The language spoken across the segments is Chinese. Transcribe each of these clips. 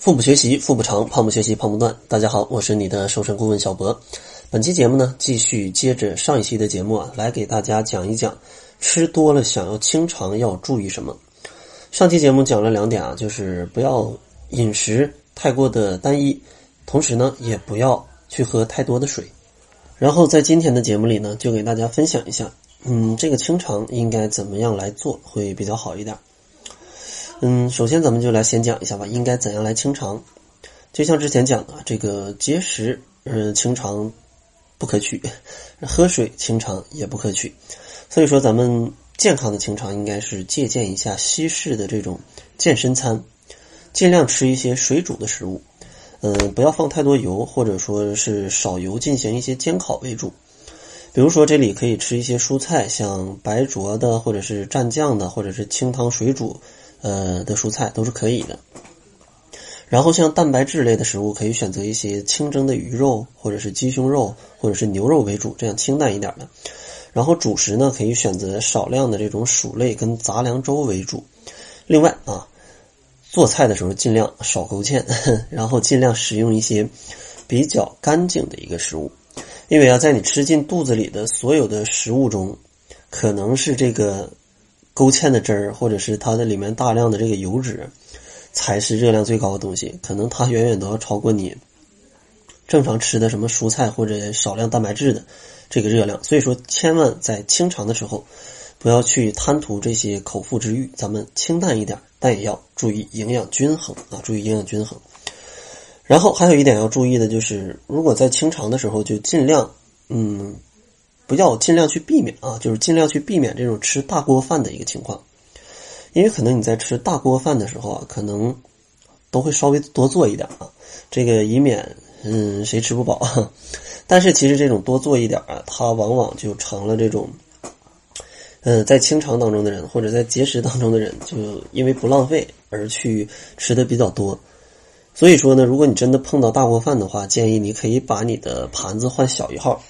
腹部学习腹部长，胖不学习胖不断。大家好，我是你的瘦身顾问小博。本期节目呢，继续接着上一期的节目啊，来给大家讲一讲吃多了想要清肠要注意什么。上期节目讲了两点啊，就是不要饮食太过的单一，同时呢，也不要去喝太多的水。然后在今天的节目里呢，就给大家分享一下，嗯，这个清肠应该怎么样来做会比较好一点。嗯，首先咱们就来先讲一下吧，应该怎样来清肠？就像之前讲的，这个节食，嗯，清肠不可取；喝水清肠也不可取。所以说，咱们健康的清肠应该是借鉴一下西式的这种健身餐，尽量吃一些水煮的食物，嗯，不要放太多油，或者说是少油进行一些煎烤为主。比如说，这里可以吃一些蔬菜，像白灼的，或者是蘸酱的，或者是清汤水煮。呃的蔬菜都是可以的，然后像蛋白质类的食物，可以选择一些清蒸的鱼肉，或者是鸡胸肉，或者是牛肉为主，这样清淡一点的。然后主食呢，可以选择少量的这种薯类跟杂粮粥为主。另外啊，做菜的时候尽量少勾芡，然后尽量食用一些比较干净的一个食物，因为啊，在你吃进肚子里的所有的食物中，可能是这个。勾芡的汁儿，或者是它的里面大量的这个油脂，才是热量最高的东西。可能它远远都要超过你正常吃的什么蔬菜或者少量蛋白质的这个热量。所以说，千万在清肠的时候，不要去贪图这些口腹之欲。咱们清淡一点，但也要注意营养均衡啊，注意营养均衡。然后还有一点要注意的就是，如果在清肠的时候，就尽量嗯。不要尽量去避免啊，就是尽量去避免这种吃大锅饭的一个情况，因为可能你在吃大锅饭的时候啊，可能都会稍微多做一点啊，这个以免嗯谁吃不饱。但是其实这种多做一点啊，它往往就成了这种，嗯，在清肠当中的人或者在节食当中的人，就因为不浪费而去吃的比较多。所以说呢，如果你真的碰到大锅饭的话，建议你可以把你的盘子换小一号。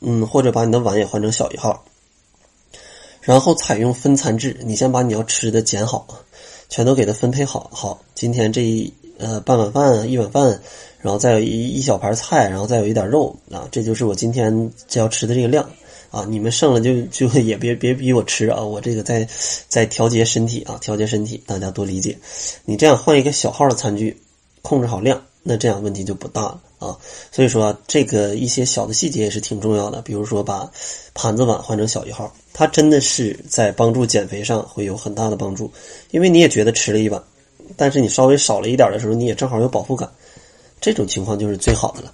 嗯，或者把你的碗也换成小一号，然后采用分餐制。你先把你要吃的捡好，全都给它分配好。好，今天这一呃半碗饭、一碗饭，然后再有一一小盘菜，然后再有一点肉啊，这就是我今天这要吃的这个量啊。你们剩了就就也别别逼我吃啊，我这个在在调节身体啊，调节身体，大家多理解。你这样换一个小号的餐具，控制好量。那这样问题就不大了啊，所以说这个一些小的细节也是挺重要的，比如说把盘子碗换成小一号，它真的是在帮助减肥上会有很大的帮助，因为你也觉得吃了一碗，但是你稍微少了一点的时候，你也正好有饱腹感，这种情况就是最好的了。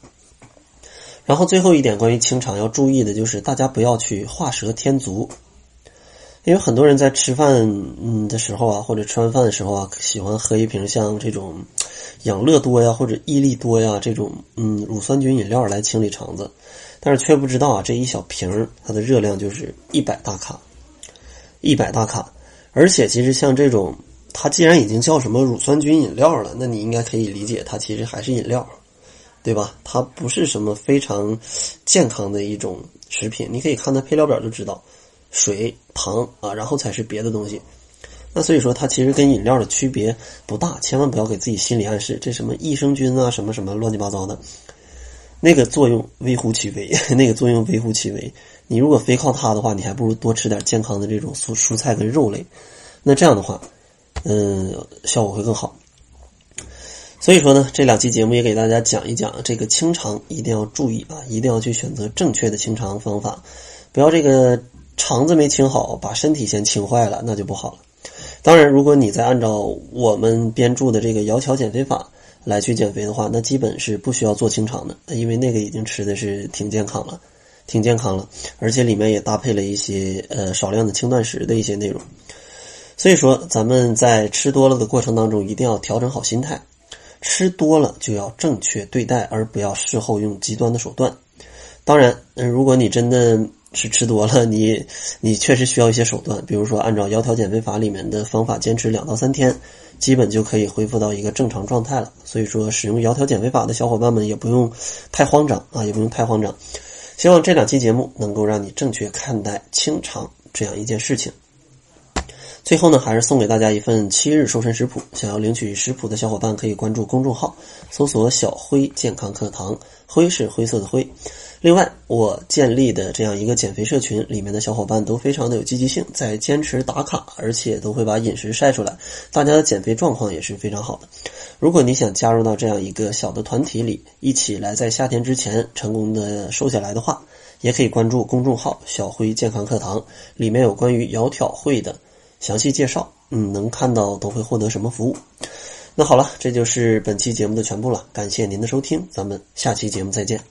然后最后一点关于清肠要注意的就是大家不要去画蛇添足。因为很多人在吃饭嗯的时候啊，或者吃完饭的时候啊，喜欢喝一瓶像这种养乐多呀或者益力多呀这种嗯乳酸菌饮料来清理肠子，但是却不知道啊这一小瓶它的热量就是一百大卡，一百大卡，而且其实像这种它既然已经叫什么乳酸菌饮料了，那你应该可以理解它其实还是饮料，对吧？它不是什么非常健康的一种食品，你可以看它配料表就知道。水、糖啊，然后才是别的东西。那所以说，它其实跟饮料的区别不大。千万不要给自己心理暗示，这什么益生菌啊，什么什么乱七八糟的，那个作用微乎其微，那个作用微乎其微。你如果非靠它的话，你还不如多吃点健康的这种蔬蔬菜跟肉类。那这样的话，嗯，效果会更好。所以说呢，这两期节目也给大家讲一讲这个清肠一定要注意啊，一定要去选择正确的清肠方法，不要这个。肠子没清好，把身体先清坏了，那就不好了。当然，如果你在按照我们编著的这个窈窕减肥法来去减肥的话，那基本是不需要做清肠的，因为那个已经吃的是挺健康了，挺健康了，而且里面也搭配了一些呃少量的轻断食的一些内容。所以说，咱们在吃多了的过程当中，一定要调整好心态，吃多了就要正确对待，而不要事后用极端的手段。当然，嗯，如果你真的。是吃多了，你你确实需要一些手段，比如说按照窈窕减肥法里面的方法，坚持两到三天，基本就可以恢复到一个正常状态了。所以说，使用窈窕减肥法的小伙伴们也不用太慌张啊，也不用太慌张。希望这两期节目能够让你正确看待清肠这样一件事情。最后呢，还是送给大家一份七日瘦身食谱。想要领取食谱的小伙伴，可以关注公众号，搜索“小辉健康课堂”，灰是灰色的灰。另外，我建立的这样一个减肥社群，里面的小伙伴都非常的有积极性，在坚持打卡，而且都会把饮食晒出来，大家的减肥状况也是非常好的。如果你想加入到这样一个小的团体里，一起来在夏天之前成功的瘦下来的话，也可以关注公众号“小辉健康课堂”，里面有关于窈窕会的。详细介绍，嗯，能看到都会获得什么服务？那好了，这就是本期节目的全部了，感谢您的收听，咱们下期节目再见。